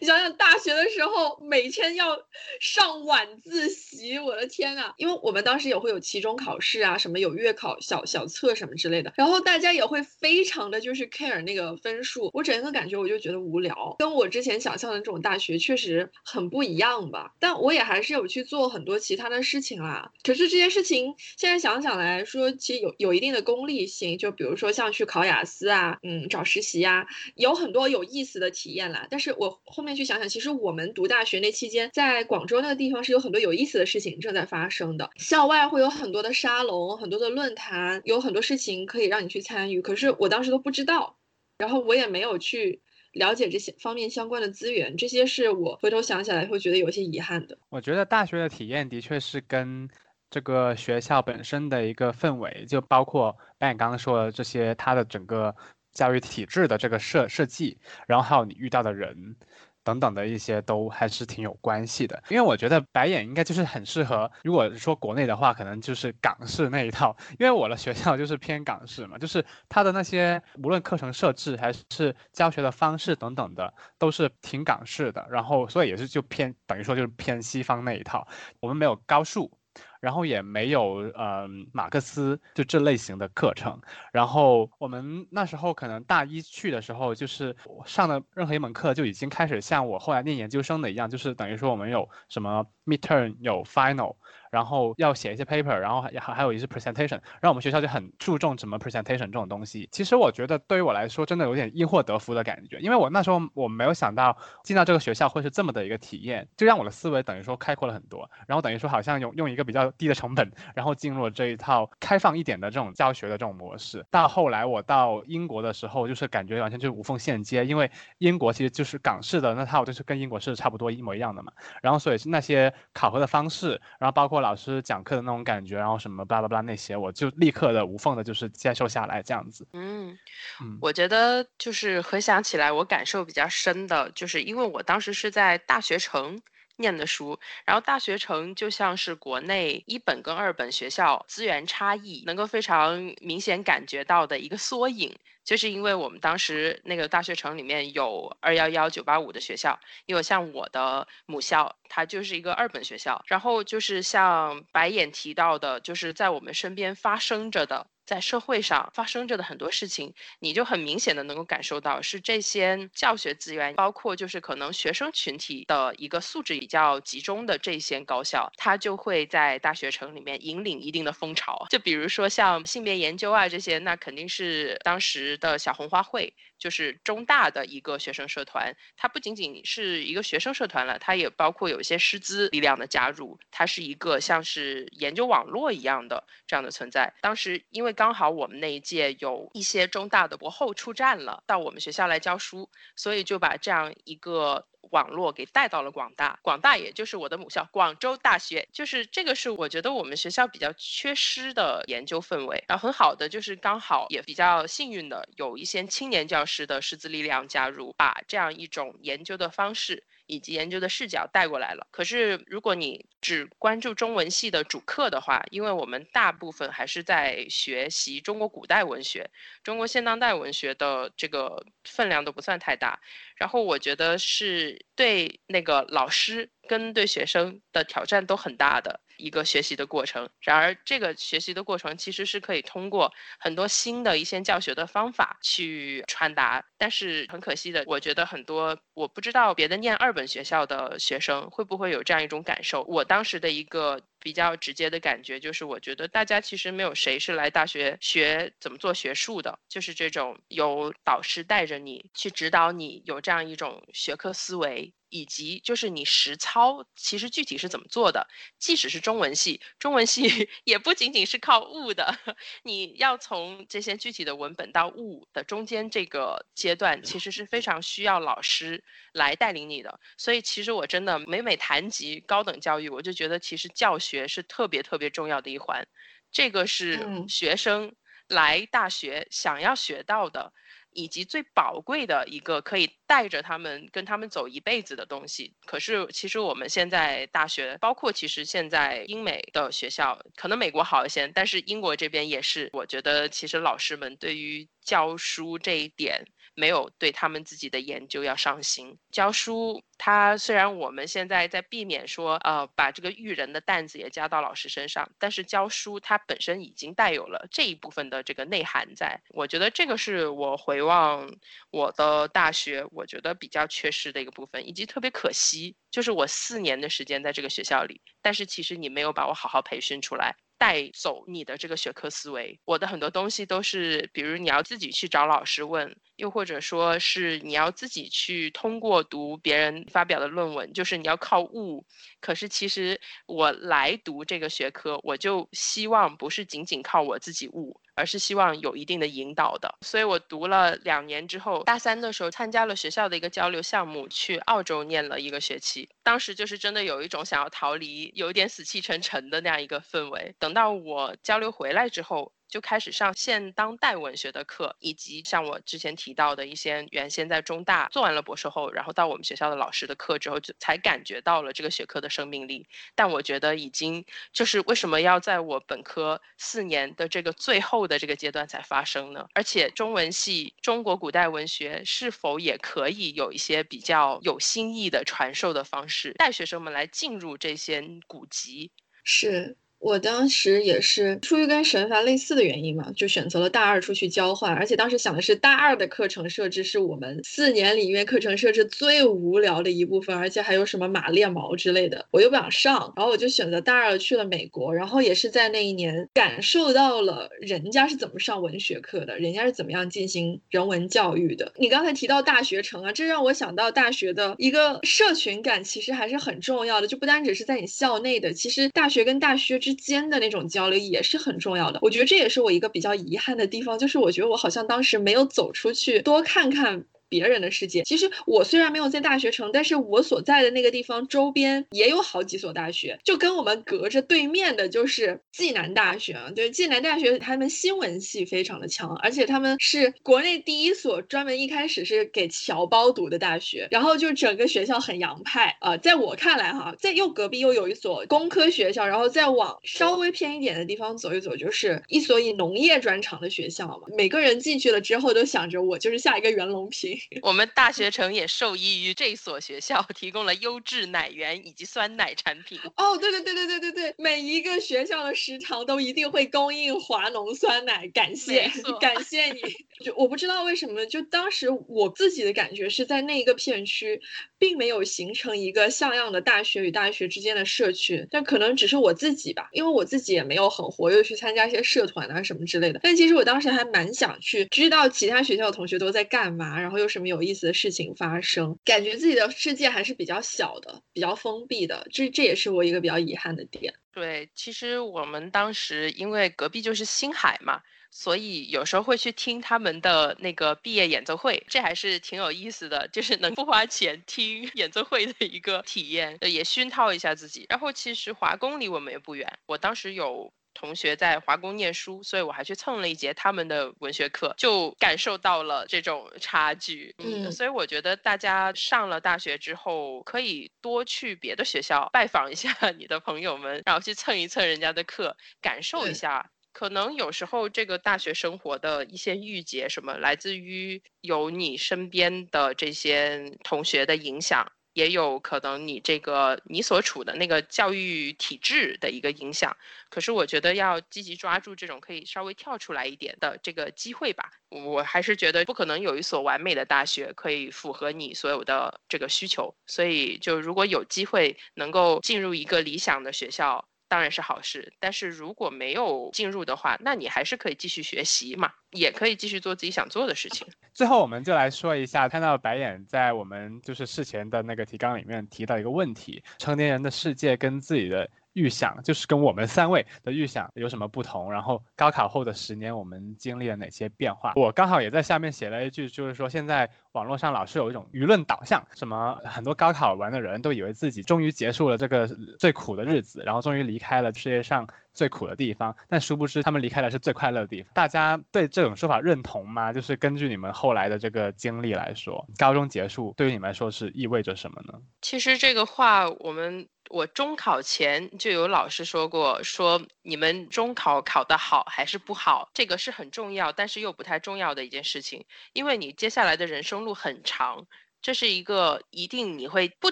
你想想，大学的时候每天要上晚自习，我的天呐！因为我们当时也会有期中考试啊，什么有月考、小小测什么之类的，然后大家也会非常的就是 care 那个分数。我整个感觉我就觉得无聊，跟我之前想象的这种大学确实很不一样吧。但我也还是有去做很多其他的事情啦。可是这些事情现在想想来说，其实有有一定的功利性。就比如说像去考雅思啊，嗯，找实习呀，有很多有意思的体验啦。但是我。后面去想想，其实我们读大学那期间，在广州那个地方是有很多有意思的事情正在发生的。校外会有很多的沙龙，很多的论坛，有很多事情可以让你去参与。可是我当时都不知道，然后我也没有去了解这些方面相关的资源。这些是我回头想起来会觉得有些遗憾的。我觉得大学的体验的确是跟这个学校本身的一个氛围，就包括白眼刚刚说的这些，它的整个。教育体制的这个设设计，然后还有你遇到的人等等的一些，都还是挺有关系的。因为我觉得白眼应该就是很适合，如果说国内的话，可能就是港式那一套。因为我的学校就是偏港式嘛，就是它的那些无论课程设置还是教学的方式等等的，都是挺港式的。然后所以也是就偏等于说就是偏西方那一套。我们没有高数。然后也没有呃马克思就这类型的课程，然后我们那时候可能大一去的时候，就是上的任何一门课就已经开始像我后来念研究生的一样，就是等于说我们有什么 midterm 有 final。然后要写一些 paper，然后还还还有一些 presentation，然后我们学校就很注重什么 presentation 这种东西。其实我觉得对于我来说，真的有点因祸得福的感觉，因为我那时候我没有想到进到这个学校会是这么的一个体验，就让我的思维等于说开阔了很多。然后等于说好像用用一个比较低的成本，然后进入了这一套开放一点的这种教学的这种模式。到后来我到英国的时候，就是感觉完全就是无缝衔接，因为英国其实就是港式的那套，就是跟英国是差不多一模一样的嘛。然后所以是那些考核的方式，然后包括。老师讲课的那种感觉，然后什么巴拉巴拉那些，我就立刻的无缝的，就是接受下来这样子。嗯嗯，我觉得就是回想起来，我感受比较深的，就是因为我当时是在大学城念的书，然后大学城就像是国内一本跟二本学校资源差异能够非常明显感觉到的一个缩影。就是因为我们当时那个大学城里面有二幺幺九八五的学校，因为像我的母校，它就是一个二本学校。然后就是像白眼提到的，就是在我们身边发生着的。在社会上发生着的很多事情，你就很明显的能够感受到，是这些教学资源，包括就是可能学生群体的一个素质比较集中的这些高校，它就会在大学城里面引领一定的风潮。就比如说像性别研究啊这些，那肯定是当时的小红花会。就是中大的一个学生社团，它不仅仅是一个学生社团了，它也包括有一些师资力量的加入，它是一个像是研究网络一样的这样的存在。当时因为刚好我们那一届有一些中大的博后出战了，到我们学校来教书，所以就把这样一个。网络给带到了广大，广大也就是我的母校广州大学，就是这个是我觉得我们学校比较缺失的研究氛围。然后很好的就是刚好也比较幸运的有一些青年教师的师资力量加入，把这样一种研究的方式。以及研究的视角带过来了。可是，如果你只关注中文系的主课的话，因为我们大部分还是在学习中国古代文学、中国现当代文学的这个分量都不算太大。然后，我觉得是对那个老师跟对学生的挑战都很大的。一个学习的过程，然而这个学习的过程其实是可以通过很多新的一些教学的方法去传达，但是很可惜的，我觉得很多我不知道别的念二本学校的学生会不会有这样一种感受。我当时的一个比较直接的感觉就是，我觉得大家其实没有谁是来大学学怎么做学术的，就是这种有导师带着你去指导你，有这样一种学科思维。以及就是你实操，其实具体是怎么做的？即使是中文系，中文系 也不仅仅是靠悟的，你要从这些具体的文本到悟的中间这个阶段，其实是非常需要老师来带领你的。所以其实我真的每每谈及高等教育，我就觉得其实教学是特别特别重要的一环，这个是学生来大学想要学到的。以及最宝贵的一个可以带着他们跟他们走一辈子的东西。可是，其实我们现在大学，包括其实现在英美的学校，可能美国好一些，但是英国这边也是。我觉得，其实老师们对于教书这一点。没有对他们自己的研究要上心。教书，它虽然我们现在在避免说，呃，把这个育人的担子也加到老师身上，但是教书它本身已经带有了这一部分的这个内涵在。我觉得这个是我回望我的大学，我觉得比较缺失的一个部分，以及特别可惜，就是我四年的时间在这个学校里，但是其实你没有把我好好培训出来。带走你的这个学科思维，我的很多东西都是，比如你要自己去找老师问，又或者说是你要自己去通过读别人发表的论文，就是你要靠悟。可是其实我来读这个学科，我就希望不是仅仅靠我自己悟。而是希望有一定的引导的，所以我读了两年之后，大三的时候参加了学校的一个交流项目，去澳洲念了一个学期。当时就是真的有一种想要逃离，有一点死气沉沉的那样一个氛围。等到我交流回来之后。就开始上现当代文学的课，以及像我之前提到的一些原先在中大做完了博士后，然后到我们学校的老师的课之后，就才感觉到了这个学科的生命力。但我觉得已经就是为什么要在我本科四年的这个最后的这个阶段才发生呢？而且中文系中国古代文学是否也可以有一些比较有新意的传授的方式，带学生们来进入这些古籍？是。我当时也是出于跟神凡类似的原因嘛，就选择了大二出去交换，而且当时想的是大二的课程设置是我们四年里面课程设置最无聊的一部分，而且还有什么马列毛之类的，我又不想上，然后我就选择大二去了美国，然后也是在那一年感受到了人家是怎么上文学课的，人家是怎么样进行人文教育的。你刚才提到大学城啊，这让我想到大学的一个社群感其实还是很重要的，就不单只是在你校内的，其实大学跟大学之。之间的那种交流也是很重要的，我觉得这也是我一个比较遗憾的地方，就是我觉得我好像当时没有走出去多看看。别人的世界，其实我虽然没有在大学城，但是我所在的那个地方周边也有好几所大学，就跟我们隔着对面的就是暨南大学啊。对，暨南大学他们新闻系非常的强，而且他们是国内第一所专门一开始是给侨胞读的大学，然后就整个学校很洋派啊。在我看来哈，在又隔壁又有一所工科学校，然后再往稍微偏一点的地方走一走，就是一所以农业专长的学校嘛。每个人进去了之后都想着我就是下一个袁隆平。我们大学城也受益于这所学校提供了优质奶源以及酸奶产品。哦，对对对对对对对，每一个学校的食堂都一定会供应华农酸奶，感谢感谢你。就我不知道为什么，就当时我自己的感觉是在那一个片区，并没有形成一个像样的大学与大学之间的社区。但可能只是我自己吧，因为我自己也没有很活跃去参加一些社团啊什么之类的。但其实我当时还蛮想去知道其他学校的同学都在干嘛，然后有什么有意思的事情发生。感觉自己的世界还是比较小的，比较封闭的。这这也是我一个比较遗憾的点。对，其实我们当时因为隔壁就是星海嘛。所以有时候会去听他们的那个毕业演奏会，这还是挺有意思的，就是能不花钱听演奏会的一个体验，也熏陶一下自己。然后其实华工离我们也不远，我当时有同学在华工念书，所以我还去蹭了一节他们的文学课，就感受到了这种差距。嗯，所以我觉得大家上了大学之后，可以多去别的学校拜访一下 你的朋友们，然后去蹭一蹭人家的课，感受一下。可能有时候这个大学生活的一些郁结，什么来自于有你身边的这些同学的影响，也有可能你这个你所处的那个教育体制的一个影响。可是我觉得要积极抓住这种可以稍微跳出来一点的这个机会吧。我还是觉得不可能有一所完美的大学可以符合你所有的这个需求。所以就如果有机会能够进入一个理想的学校。当然是好事，但是如果没有进入的话，那你还是可以继续学习嘛，也可以继续做自己想做的事情。最后，我们就来说一下，看到白眼在我们就是事前的那个提纲里面提到一个问题：成年人的世界跟自己的。预想就是跟我们三位的预想有什么不同？然后高考后的十年我们经历了哪些变化？我刚好也在下面写了一句，就是说现在网络上老是有一种舆论导向，什么很多高考完的人都以为自己终于结束了这个最苦的日子，然后终于离开了世界上最苦的地方，但殊不知他们离开的是最快乐的地方。大家对这种说法认同吗？就是根据你们后来的这个经历来说，高中结束对于你们来说是意味着什么呢？其实这个话我们。我中考前就有老师说过，说你们中考考得好还是不好，这个是很重要，但是又不太重要的一件事情，因为你接下来的人生路很长，这是一个一定你会不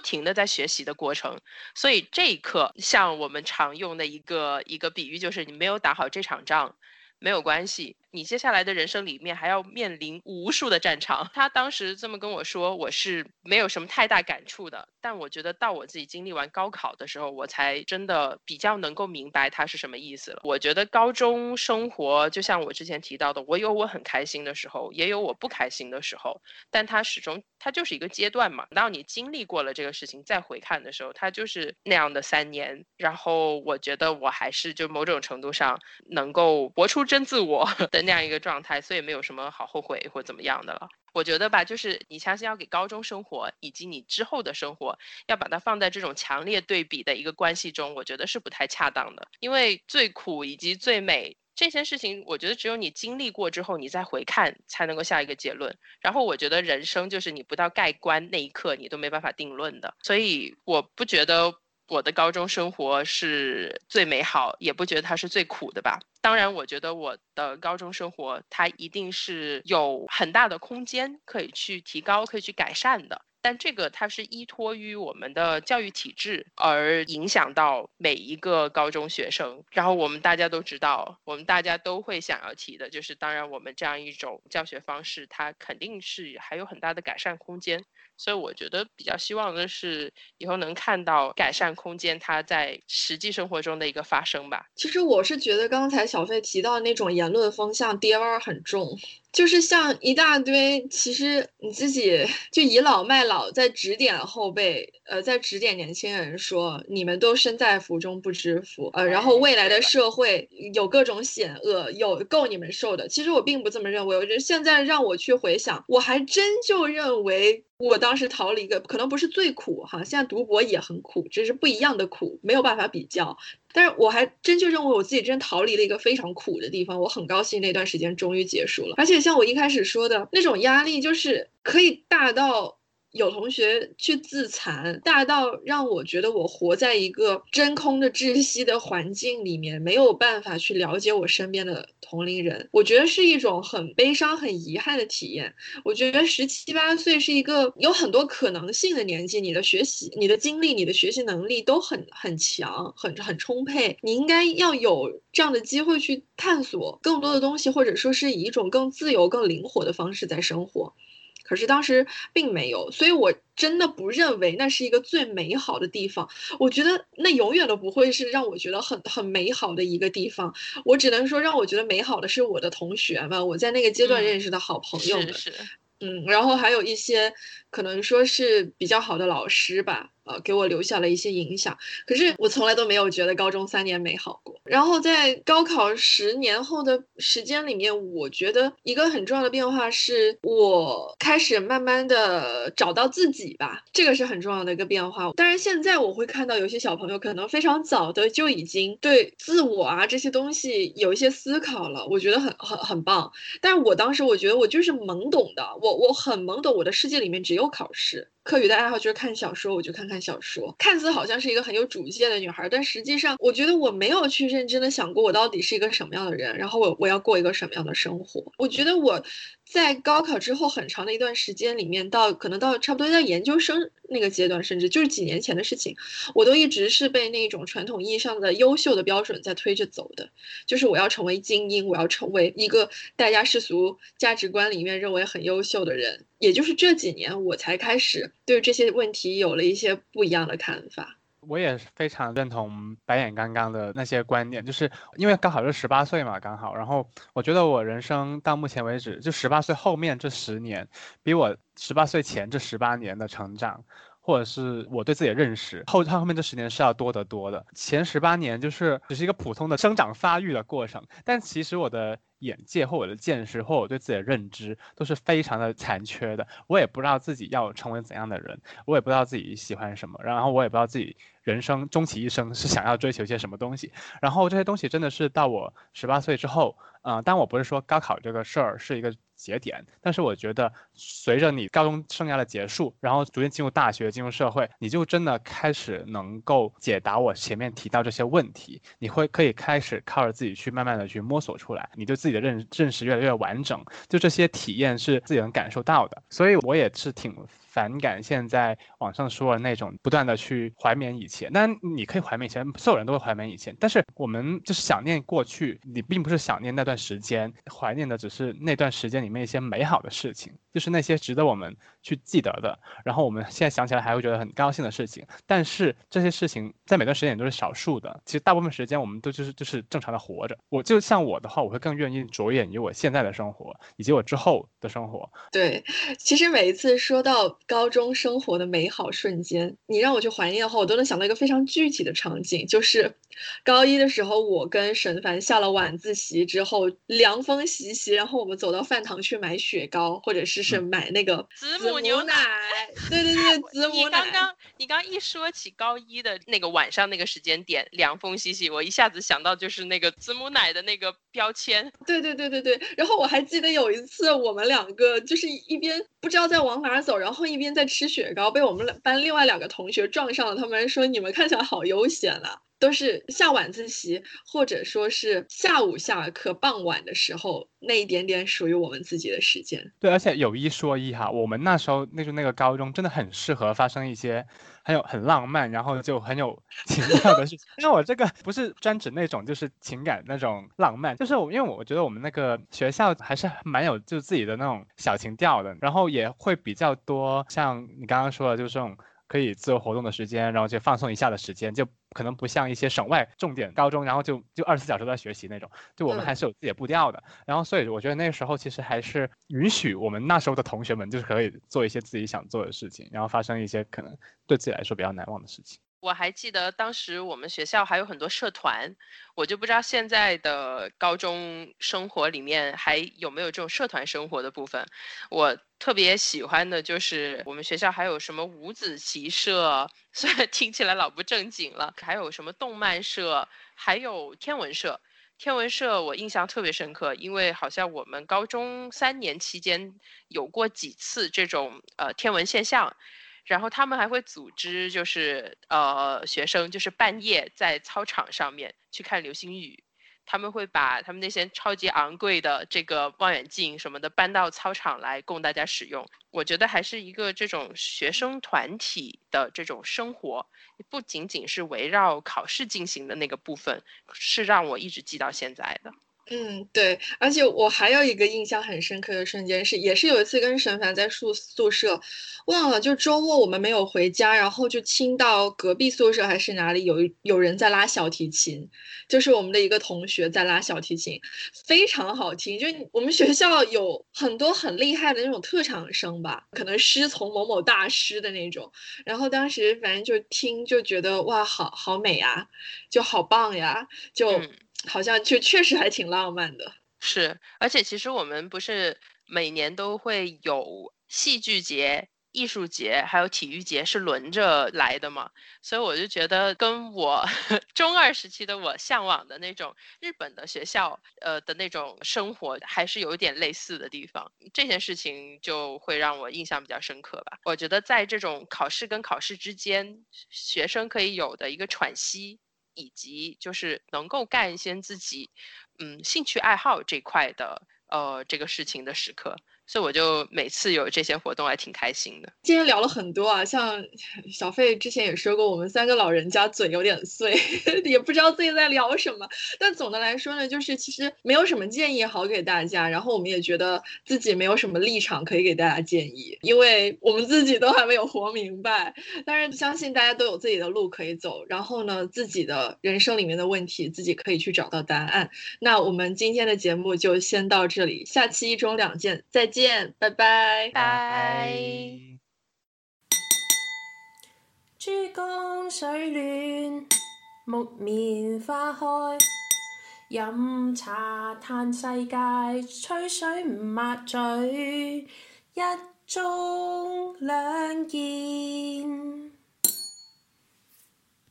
停的在学习的过程，所以这一刻，像我们常用的一个一个比喻，就是你没有打好这场仗，没有关系。你接下来的人生里面还要面临无数的战场。他当时这么跟我说，我是没有什么太大感触的。但我觉得到我自己经历完高考的时候，我才真的比较能够明白它是什么意思了。我觉得高中生活就像我之前提到的，我有我很开心的时候，也有我不开心的时候。但它始终它就是一个阶段嘛。当你经历过了这个事情，再回看的时候，它就是那样的三年。然后我觉得我还是就某种程度上能够活出真自我。那样一个状态，所以没有什么好后悔或怎么样的了。我觉得吧，就是你相信要给高中生活以及你之后的生活，要把它放在这种强烈对比的一个关系中，我觉得是不太恰当的。因为最苦以及最美这些事情，我觉得只有你经历过之后，你再回看才能够下一个结论。然后我觉得人生就是你不到盖棺那一刻，你都没办法定论的。所以我不觉得。我的高中生活是最美好，也不觉得它是最苦的吧。当然，我觉得我的高中生活它一定是有很大的空间可以去提高、可以去改善的。但这个它是依托于我们的教育体制而影响到每一个高中学生。然后我们大家都知道，我们大家都会想要提的就是，当然我们这样一种教学方式，它肯定是还有很大的改善空间。所以我觉得比较希望的是以后能看到改善空间，它在实际生活中的一个发生吧。其实我是觉得刚才小费提到那种言论风向跌味很重。就是像一大堆，其实你自己就倚老卖老，在指点后辈，呃，在指点年轻人说，你们都身在福中不知福，呃，然后未来的社会有各种险恶，有够你们受的。其实我并不这么认为，我觉得现在让我去回想，我还真就认为我当时逃了一个，可能不是最苦哈，现在读博也很苦，只是不一样的苦，没有办法比较。但是我还真就认为我自己真逃离了一个非常苦的地方，我很高兴那段时间终于结束了。而且像我一开始说的那种压力，就是可以大到。有同学去自残，大到让我觉得我活在一个真空的窒息的环境里面，没有办法去了解我身边的同龄人。我觉得是一种很悲伤、很遗憾的体验。我觉得十七八岁是一个有很多可能性的年纪，你的学习、你的经历、你的学习能力都很很强、很很充沛，你应该要有这样的机会去探索更多的东西，或者说是以一种更自由、更灵活的方式在生活。可是当时并没有，所以我真的不认为那是一个最美好的地方。我觉得那永远都不会是让我觉得很很美好的一个地方。我只能说，让我觉得美好的是我的同学们，我在那个阶段认识的好朋友们。嗯，然后还有一些可能说是比较好的老师吧。呃，给我留下了一些影响。可是我从来都没有觉得高中三年美好过。然后在高考十年后的时间里面，我觉得一个很重要的变化是我开始慢慢的找到自己吧，这个是很重要的一个变化。当然，现在我会看到有些小朋友可能非常早的就已经对自我啊这些东西有一些思考了，我觉得很很很棒。但是我当时我觉得我就是懵懂的，我我很懵懂，我的世界里面只有有考试。课余的爱好就是看小说，我就看看小说。看似好像是一个很有主见的女孩，但实际上，我觉得我没有去认真的想过我到底是一个什么样的人，然后我我要过一个什么样的生活。我觉得我。在高考之后很长的一段时间里面，到可能到差不多在研究生那个阶段，甚至就是几年前的事情，我都一直是被那种传统意义上的优秀的标准在推着走的，就是我要成为精英，我要成为一个大家世俗价值观里面认为很优秀的人。也就是这几年，我才开始对这些问题有了一些不一样的看法。我也非常认同白眼刚刚的那些观点，就是因为刚好是十八岁嘛，刚好，然后我觉得我人生到目前为止，就十八岁后面这十年，比我十八岁前这十八年的成长，或者是我对自己的认识，后后面这十年是要多得多的。前十八年就是只是一个普通的生长发育的过程，但其实我的眼界或我的见识或我对自己的认知都是非常的残缺的。我也不知道自己要成为怎样的人，我也不知道自己喜欢什么，然后我也不知道自己人生终其一生 是想要追求些什么东西。然后这些东西真的是到我十八岁之后，嗯，但我不是说高考这个事儿是一个。节点，但是我觉得，随着你高中生涯的结束，然后逐渐进入大学、进入社会，你就真的开始能够解答我前面提到这些问题。你会可以开始靠着自己去慢慢的去摸索出来，你对自自己的认认识越来越完整。就这些体验是自己能感受到的，所以我也是挺。反感现在网上说的那种不断的去怀缅以前，那你可以怀缅以前，所有人都会怀缅以前，但是我们就是想念过去，你并不是想念那段时间，怀念的只是那段时间里面一些美好的事情，就是那些值得我们去记得的，然后我们现在想起来还会觉得很高兴的事情。但是这些事情在每段时间都是少数的，其实大部分时间我们都就是就是正常的活着。我就像我的话，我会更愿意着眼于我现在的生活以及我之后的生活。对，其实每一次说到。高中生活的美好瞬间，你让我去怀念的话，我都能想到一个非常具体的场景，就是高一的时候，我跟沈凡下了晚自习之后，凉风习习，然后我们走到饭堂去买雪糕，或者是是买那个子母牛奶。对对对，子 母奶。你刚刚你刚一说起高一的那个晚上那个时间点，凉风习习，我一下子想到就是那个子母奶的那个标签。对对对对对。然后我还记得有一次，我们两个就是一边不知道在往哪走，然后一。一边在吃雪糕，被我们班另外两个同学撞上了。他们说：“你们看起来好悠闲啊！”都是下晚自习，或者说是下午下课、傍晚的时候，那一点点属于我们自己的时间。对，而且有一说一哈，我们那时候那就那个高中真的很适合发生一些很有很浪漫，然后就很有 情调的事情。因为我这个不是专指那种就是情感那种浪漫，就是我因为我觉得我们那个学校还是蛮有就自己的那种小情调的，然后也会比较多像你刚刚说的，就是这种。可以自由活动的时间，然后就放松一下的时间，就可能不像一些省外重点高中，然后就就二十四小时都在学习那种。就我们还是有自己的步调的。然后所以我觉得那个时候其实还是允许我们那时候的同学们就是可以做一些自己想做的事情，然后发生一些可能对自己来说比较难忘的事情。我还记得当时我们学校还有很多社团，我就不知道现在的高中生活里面还有没有这种社团生活的部分。我特别喜欢的就是我们学校还有什么五子棋社，虽然听起来老不正经了，还有什么动漫社，还有天文社。天文社我印象特别深刻，因为好像我们高中三年期间有过几次这种呃天文现象。然后他们还会组织，就是呃学生，就是半夜在操场上面去看流星雨。他们会把他们那些超级昂贵的这个望远镜什么的搬到操场来供大家使用。我觉得还是一个这种学生团体的这种生活，不仅仅是围绕考试进行的那个部分，是让我一直记到现在的。嗯，对，而且我还有一个印象很深刻的瞬间是，也是有一次跟沈凡在宿宿舍，忘了，就周末我们没有回家，然后就听到隔壁宿舍还是哪里有有人在拉小提琴，就是我们的一个同学在拉小提琴，非常好听。就我们学校有很多很厉害的那种特长生吧，可能师从某某大师的那种，然后当时反正就听就觉得哇，好好美啊，就好棒呀，就。好像就确实还挺浪漫的，是，而且其实我们不是每年都会有戏剧节、艺术节，还有体育节是轮着来的嘛，所以我就觉得跟我 中二时期的我向往的那种日本的学校，呃的那种生活还是有点类似的地方，这件事情就会让我印象比较深刻吧。我觉得在这种考试跟考试之间，学生可以有的一个喘息。以及就是能够干一些自己，嗯，兴趣爱好这块的，呃，这个事情的时刻。所以我就每次有这些活动还挺开心的。今天聊了很多啊，像小费之前也说过，我们三个老人家嘴有点碎，也不知道自己在聊什么。但总的来说呢，就是其实没有什么建议好给大家，然后我们也觉得自己没有什么立场可以给大家建议，因为我们自己都还没有活明白。但是相信大家都有自己的路可以走，然后呢，自己的人生里面的问题自己可以去找到答案。那我们今天的节目就先到这里，下期一中两见，再见。见，拜拜。拜。珠江水暖，木棉花开。飲茶叹世界，吹水唔抹嘴，一盅兩件。